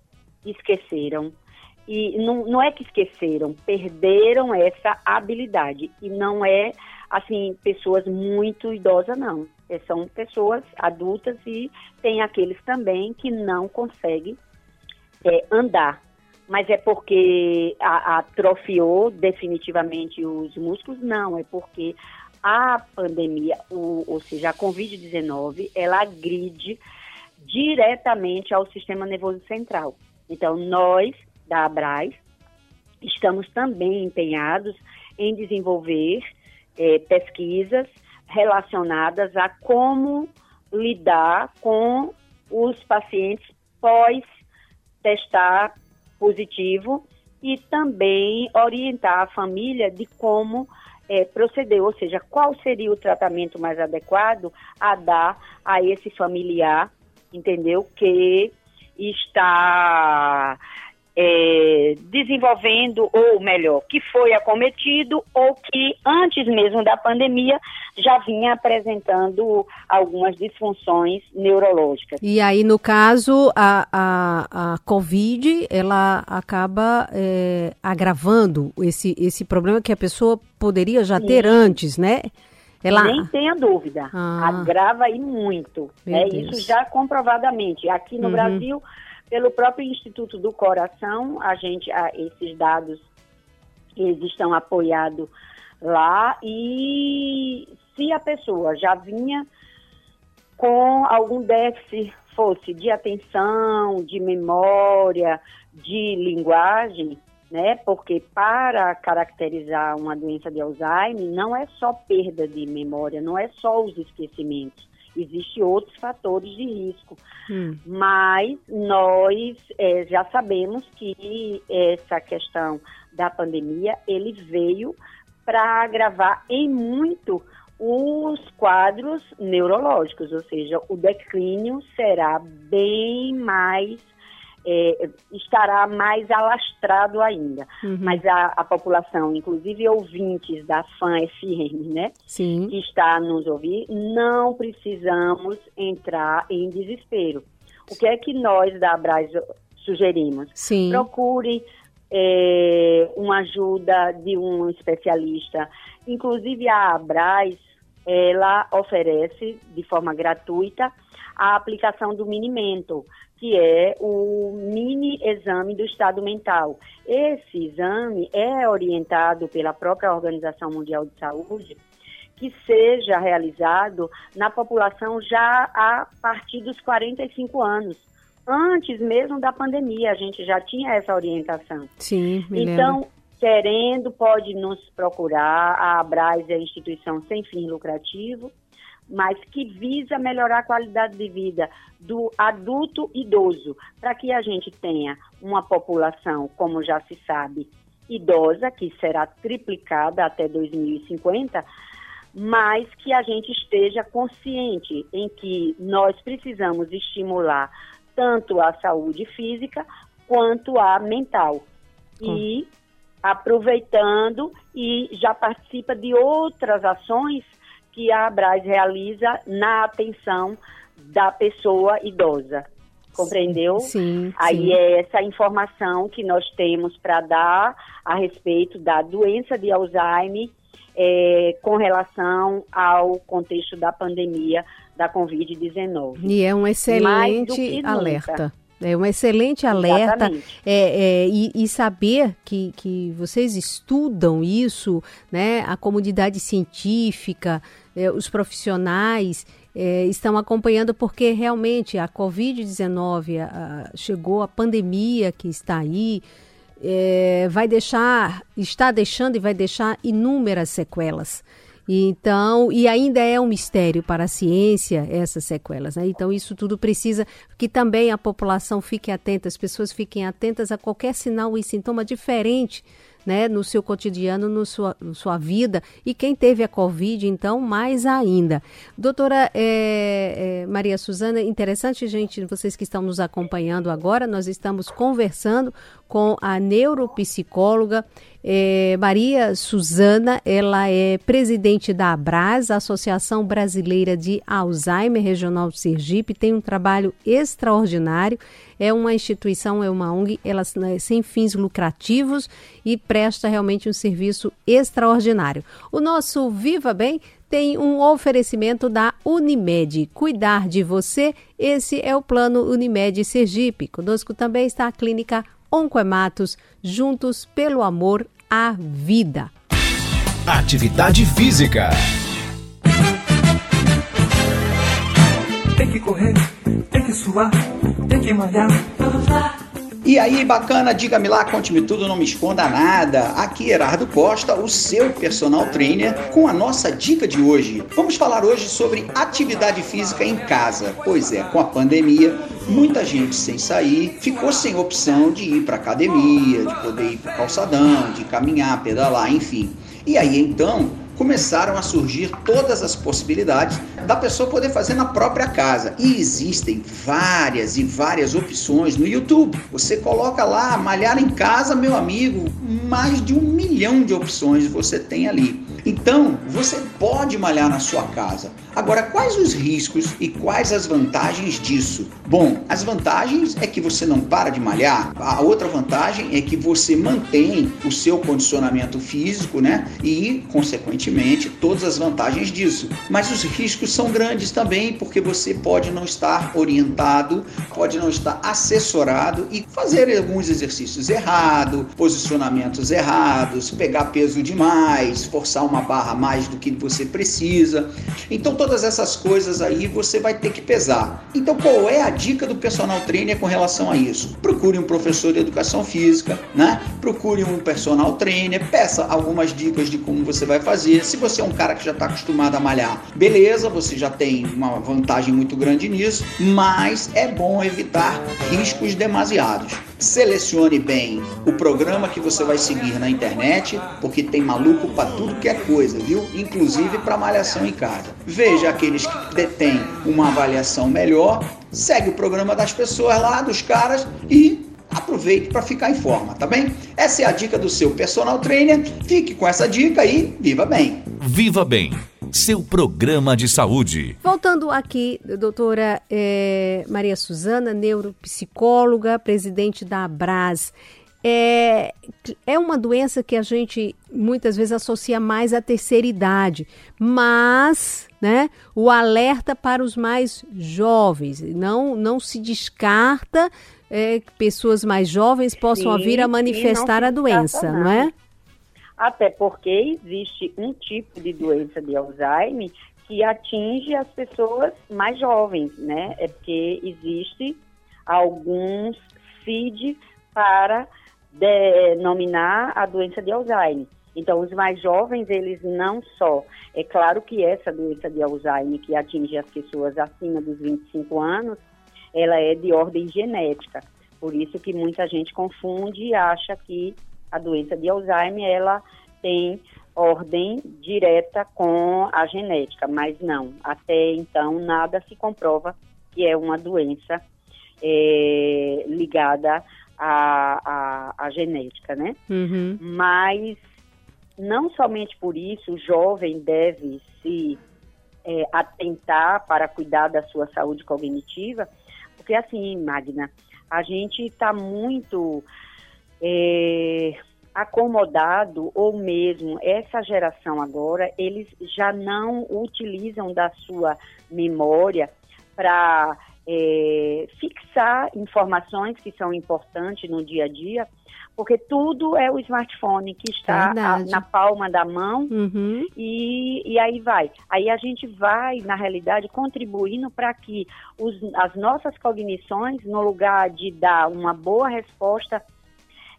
esqueceram. E não, não é que esqueceram, perderam essa habilidade. E não é, assim, pessoas muito idosas, não. É, são pessoas adultas e tem aqueles também que não conseguem é, andar. Mas é porque a, atrofiou definitivamente os músculos? Não, é porque a pandemia, o, ou seja, a Covid-19, ela agride diretamente ao sistema nervoso central. Então, nós, da Abras, estamos também empenhados em desenvolver é, pesquisas relacionadas a como lidar com os pacientes pós testar positivo e também orientar a família de como é, proceder, ou seja, qual seria o tratamento mais adequado a dar a esse familiar, entendeu? Que está é, desenvolvendo, ou melhor, que foi acometido ou que antes mesmo da pandemia já vinha apresentando algumas disfunções neurológicas. E aí, no caso, a, a, a Covid, ela acaba é, agravando esse, esse problema que a pessoa poderia já Sim. ter antes, né? Ela... Nem tenha dúvida, ah. agrava e muito. Né? Isso já comprovadamente. Aqui no uhum. Brasil pelo próprio Instituto do Coração, a gente, a, esses dados, eles estão apoiados lá e se a pessoa já vinha com algum déficit, fosse de atenção, de memória, de linguagem, né? Porque para caracterizar uma doença de Alzheimer não é só perda de memória, não é só os esquecimentos. Existem outros fatores de risco. Hum. Mas nós é, já sabemos que essa questão da pandemia, ele veio para agravar em muito os quadros neurológicos, ou seja, o declínio será bem mais é, estará mais alastrado ainda. Uhum. Mas a, a, população, inclusive ouvintes da FAN FM, né? Sim. Que está nos ouvir, não precisamos entrar em desespero. O que é que nós da Abras sugerimos? Sim. Procure é, uma ajuda de um especialista. Inclusive a Abras, ela oferece de forma gratuita a aplicação do Minimento, que é o mini exame do estado mental. Esse exame é orientado pela própria Organização Mundial de Saúde que seja realizado na população já a partir dos 45 anos. Antes mesmo da pandemia, a gente já tinha essa orientação. Sim, me Então, lembro. querendo, pode nos procurar. A Abras é a instituição sem fim lucrativo mas que visa melhorar a qualidade de vida do adulto idoso, para que a gente tenha uma população, como já se sabe, idosa, que será triplicada até 2050, mas que a gente esteja consciente em que nós precisamos estimular tanto a saúde física quanto a mental. E aproveitando e já participa de outras ações que a Abras realiza na atenção da pessoa idosa. Compreendeu? Sim. Aí sim. é essa informação que nós temos para dar a respeito da doença de Alzheimer é, com relação ao contexto da pandemia da Covid-19. E é um excelente alerta. É um excelente alerta é, é, e, e, saber que, que vocês estudam isso, né? A comunidade científica, é, os profissionais é, estão acompanhando porque realmente a Covid-19 chegou, a pandemia que está aí, é, vai deixar, está deixando e vai deixar inúmeras sequelas. Então, e ainda é um mistério para a ciência essas sequelas, né? Então, isso tudo precisa que também a população fique atenta, as pessoas fiquem atentas a qualquer sinal e sintoma diferente né, no seu cotidiano, no sua, sua vida. E quem teve a Covid, então, mais ainda. Doutora é, é, Maria Suzana, interessante, gente, vocês que estão nos acompanhando agora, nós estamos conversando com a neuropsicóloga é, Maria Suzana, ela é presidente da Abras, Associação Brasileira de Alzheimer Regional Sergipe, tem um trabalho extraordinário, é uma instituição, é uma ONG, ela é sem fins lucrativos e presta realmente um serviço extraordinário. O nosso Viva Bem tem um oferecimento da Unimed. Cuidar de você, esse é o plano Unimed Sergipe. Conosco também está a clínica Oncoematos, juntos pelo amor à vida. Atividade física. Tem que correr, tem que suar, tem que malhar. Vamos lá. E aí, bacana, diga-me lá, conte-me tudo, não me esconda nada. Aqui Gerardo Costa, o seu personal trainer, com a nossa dica de hoje. Vamos falar hoje sobre atividade física em casa. Pois é, com a pandemia, muita gente sem sair ficou sem opção de ir para academia, de poder ir para calçadão, de caminhar, pedalar, enfim. E aí então começaram a surgir todas as possibilidades da pessoa poder fazer na própria casa. E existem várias e várias opções no YouTube. Você coloca lá, malhar em casa, meu amigo, mais de um milhão de opções você tem ali. Então, você pode malhar na sua casa. Agora, quais os riscos e quais as vantagens disso? Bom, as vantagens é que você não para de malhar. A outra vantagem é que você mantém o seu condicionamento físico, né? E, consequentemente, todas as vantagens disso. Mas os riscos são grandes também, porque você pode não estar orientado, pode não estar assessorado e fazer alguns exercícios errados, posicionamentos errados, pegar peso demais, forçar uma barra mais do que você precisa. Então todas essas coisas aí você vai ter que pesar. Então qual é a dica do personal trainer com relação a isso? Procure um professor de educação física, né? Procure um personal trainer, peça algumas dicas de como você vai fazer. Se você é um cara que já está acostumado a malhar, beleza, você já tem uma vantagem muito grande nisso, mas é bom evitar riscos demasiados. Selecione bem o programa que você vai seguir na internet, porque tem maluco para tudo que é coisa, viu? Inclusive para malhação em casa. Veja aqueles que detêm uma avaliação melhor, segue o programa das pessoas lá, dos caras e aproveite para ficar em forma, tá bem? Essa é a dica do seu personal trainer. Fique com essa dica e viva bem. Viva bem seu programa de saúde. Voltando aqui, doutora é, Maria Suzana, neuropsicóloga, presidente da Abras. É, é uma doença que a gente muitas vezes associa mais à terceira idade, mas né, o alerta para os mais jovens. Não, não se descarta é, que pessoas mais jovens possam sim, vir a manifestar a doença, não, não é? Até porque existe um tipo de doença de Alzheimer que atinge as pessoas mais jovens, né? É porque existe alguns CID para denominar a doença de Alzheimer. Então, os mais jovens, eles não só. É claro que essa doença de Alzheimer, que atinge as pessoas acima dos 25 anos, ela é de ordem genética. Por isso que muita gente confunde e acha que a doença de Alzheimer, ela tem ordem direta com a genética, mas não, até então nada se comprova que é uma doença é, ligada à, à, à, genética, né? Uhum. Mas não somente por isso o jovem deve se é, atentar para cuidar da sua saúde cognitiva, porque assim, Magna, a gente está muito é, acomodado ou mesmo essa geração agora, eles já não utilizam da sua memória para é, fixar informações que são importantes no dia a dia, porque tudo é o smartphone que está a, na palma da mão uhum. e, e aí vai. Aí a gente vai, na realidade, contribuindo para que os, as nossas cognições, no lugar de dar uma boa resposta,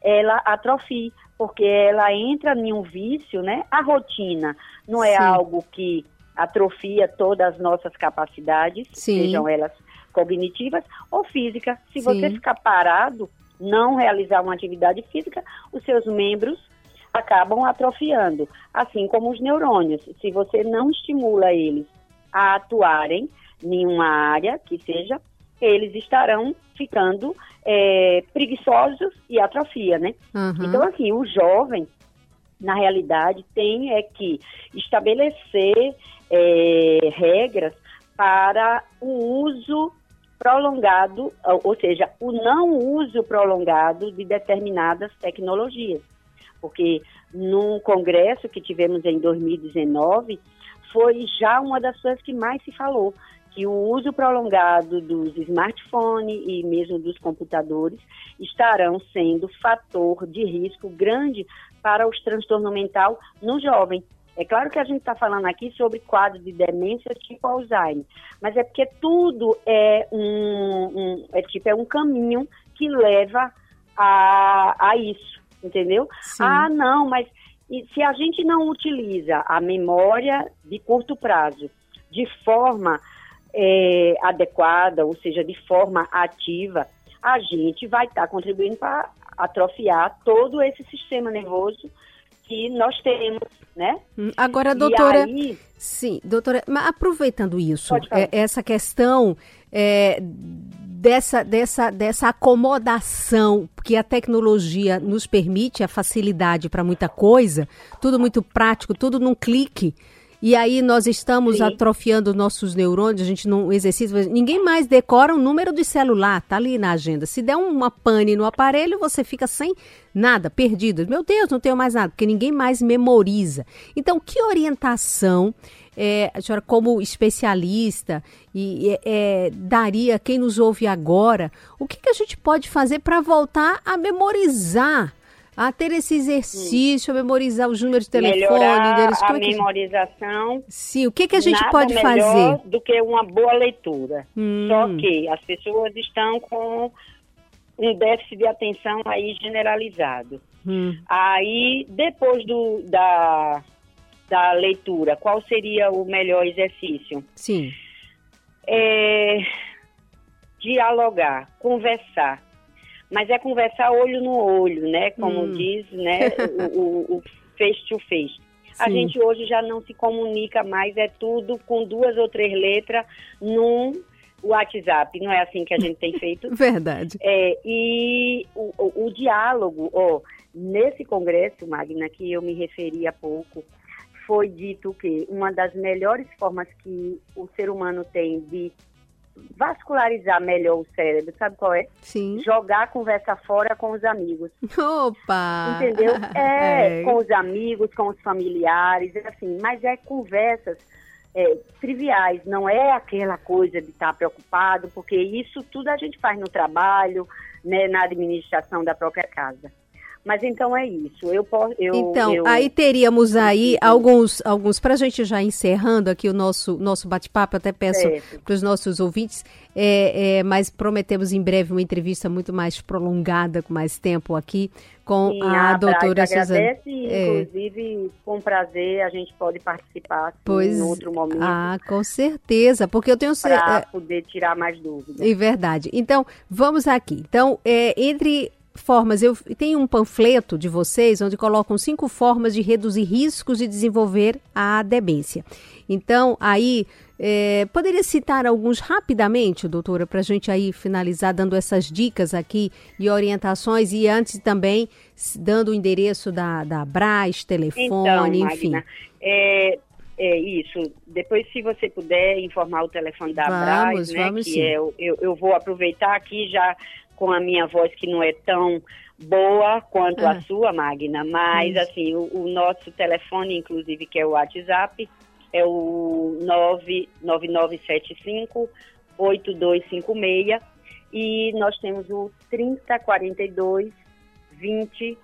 ela atrofie porque ela entra em um vício, né? A rotina não é Sim. algo que atrofia todas as nossas capacidades, Sim. sejam elas cognitivas ou físicas. Se Sim. você ficar parado, não realizar uma atividade física, os seus membros acabam atrofiando, assim como os neurônios. Se você não estimula eles a atuarem em uma área que seja, eles estarão ficando é, preguiçosos e atrofia, né? Uhum. Então, assim, o jovem, na realidade, tem é que estabelecer é, regras para o uso prolongado, ou seja, o não uso prolongado de determinadas tecnologias. Porque num congresso que tivemos em 2019, foi já uma das coisas que mais se falou, que o uso prolongado dos smartphones e mesmo dos computadores estarão sendo fator de risco grande para o transtorno mental no jovem. É claro que a gente está falando aqui sobre quadro de demência tipo Alzheimer, mas é porque tudo é um, um é tipo é um caminho que leva a, a isso, entendeu? Sim. Ah, não, mas se a gente não utiliza a memória de curto prazo de forma é, adequada, ou seja, de forma ativa, a gente vai estar tá contribuindo para atrofiar todo esse sistema nervoso que nós temos, né? Hum, agora, doutora, aí, sim, doutora, aproveitando isso, é, essa questão é, dessa, dessa, dessa acomodação que a tecnologia nos permite, a facilidade para muita coisa, tudo muito prático, tudo num clique. E aí nós estamos Sim. atrofiando nossos neurônios, a gente não exercita. Ninguém mais decora um número de celular, tá ali na agenda. Se der uma pane no aparelho, você fica sem nada, perdido. Meu Deus, não tenho mais nada, porque ninguém mais memoriza. Então, que orientação é, a senhora, como especialista, e, é, daria quem nos ouve agora? O que, que a gente pode fazer para voltar a memorizar? A ter esse exercício, a memorizar os números de telefone deles? a é que... memorização. Sim, o que, que a gente pode melhor fazer? do que uma boa leitura. Hum. Só que as pessoas estão com um déficit de atenção aí generalizado. Hum. Aí, depois do, da, da leitura, qual seria o melhor exercício? Sim. É, dialogar, conversar. Mas é conversar olho no olho, né? Como Hum. diz, né? o, o, o face to face. A Sim. gente hoje já não se comunica mais, é tudo com duas ou três letras num WhatsApp. Não é assim que a gente tem feito? Verdade. É, e o, o- o diálogo, ó, nesse congresso, Magna, que eu me referi há pouco, foi dito que uma das melhores formas que o ser humano tem de vascularizar melhor o cérebro, sabe qual é? Sim. Jogar a conversa fora com os amigos. Opa! Entendeu? É, É. com os amigos, com os familiares, assim, mas é conversas é, triviais, não é aquela coisa de estar preocupado, porque isso tudo a gente faz no trabalho, né, na administração da própria casa. Mas então é isso. Eu posso. Eu, Então, eu- aí teríamos aí alguns, alguns para a gente já encerrando aqui o nosso, nosso bate-papo, até peço para os nossos ouvintes, é, é, mas prometemos em breve uma entrevista muito mais prolongada, com mais tempo aqui, com Sim, a, doutora Braz Suzana. É. inclusive, com prazer, a gente pode participar assim, Pois, em outro momento ah, com certeza, porque eu tenho cer- para é, poder tirar mais dúvidas. É verdade. Então, vamos aqui. Então, é, entre formas, eu tenho um panfleto de vocês onde colocam cinco formas de reduzir riscos de desenvolver a demência. Então, aí, é, poderia citar alguns rapidamente, doutora, para a gente aí finalizar dando essas dicas aqui e orientações e antes também dando o endereço da, da Braz, telefone, Então, enfim. Magna, é, é isso. Depois, se você puder informar o telefone da Vamos, Braz, né, vamos que sim. é, eu, eu vou aproveitar aqui já com a minha voz que não é tão boa quanto Ah. a sua, Magna, mas Isso. assim, o, o nosso telefone, inclusive, que é o WhatsApp, é o 99975 8256 e nós temos o 3042 20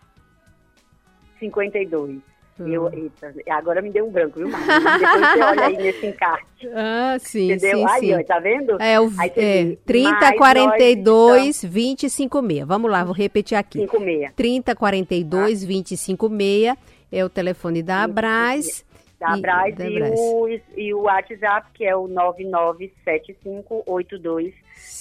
52. Eu, eita, agora me deu um branco, viu, Magna? Depois você olha aí nesse encarte. Ah, sim, Entendeu? sim, aí, sim. ó, tá vendo? É o Aí é, vê, 30 mas nós 42 25 6. Vamos lá, vou repetir aqui. 56. 30 42 25 6 é o telefone da Abraz. Da E- e, o, e o WhatsApp, que é o 99758256.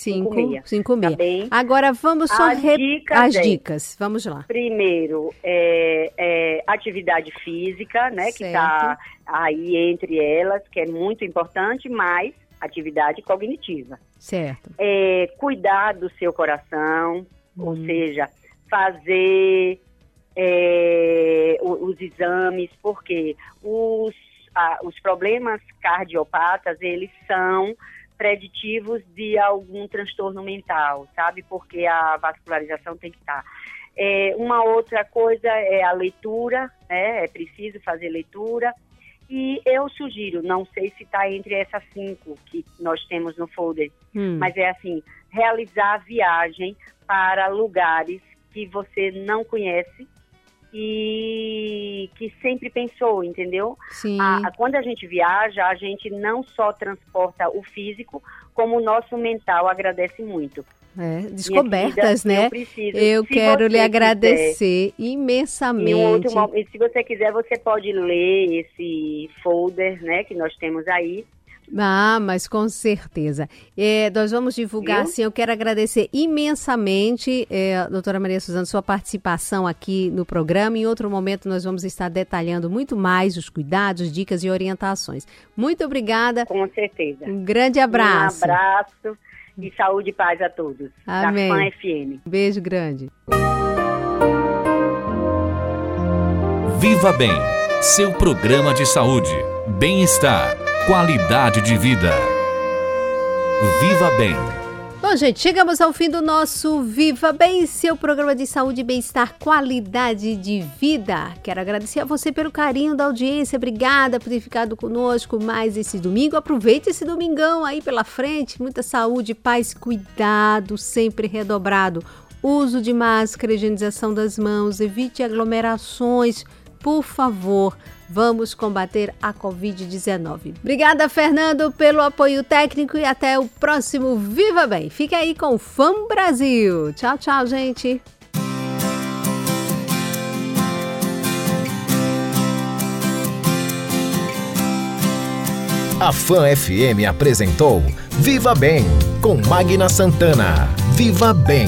556. Tá bem? Agora vamos só As re- dicas as é- dicas. Vamos lá. Primeiro, é, é, atividade física, né? Que está aí entre elas, que é muito importante, mas atividade cognitiva. Certo. É, cuidar do seu coração, ou Hum. seja, fazer é, os exames, porque os, os problemas cardiopatas, eles são preditivos de algum transtorno mental, sabe? Porque a vascularização tem que estar. É, uma outra coisa é a leitura, né? É preciso fazer leitura. E eu sugiro, não sei se está entre essas cinco que nós temos no folder, Hum. mas é assim, realizar a viagem para lugares que você não conhece e que sempre pensou, entendeu? Sim. A- a- quando a gente viaja, a gente não só transporta o físico, como o nosso mental agradece muito. É, descobertas, querida, né? Eu, preciso. Eu quero lhe agradecer quiser, imensamente. outro se você quiser, você pode ler esse folder, né, que nós temos aí. Ah, mas com certeza. É, nós vamos divulgar, Viu? sim. Eu quero agradecer imensamente, é, doutora Maria Suzana, sua participação aqui no programa. Em outro momento, nós vamos estar detalhando muito mais os cuidados, dicas e orientações. Muito obrigada. Com certeza. Um grande abraço. Um abraço e saúde e paz a todos. Amém. Da Fã FM. Beijo grande. Viva Bem, seu programa de saúde, bem-estar, qualidade de vida. Viva Bem. Bom, gente, chegamos ao fim do nosso Viva Bem, seu programa de saúde, bem-estar, qualidade de vida. Quero agradecer a você pelo carinho da audiência. Obrigada por ter ficado conosco mais esse domingo. Aproveite esse domingão aí pela frente. Muita saúde, paz, cuidado, sempre redobrado. uso de máscara, higienização das mãos, evite aglomerações, por favor. Vamos combater a Covid-19. Obrigada, Fernando, pelo apoio técnico e até o próximo Viva Bem. Fique aí com o Fã Brasil. Tchau, tchau, gente. A Fã FM apresentou Viva Bem com Magna Santana. Viva Bem.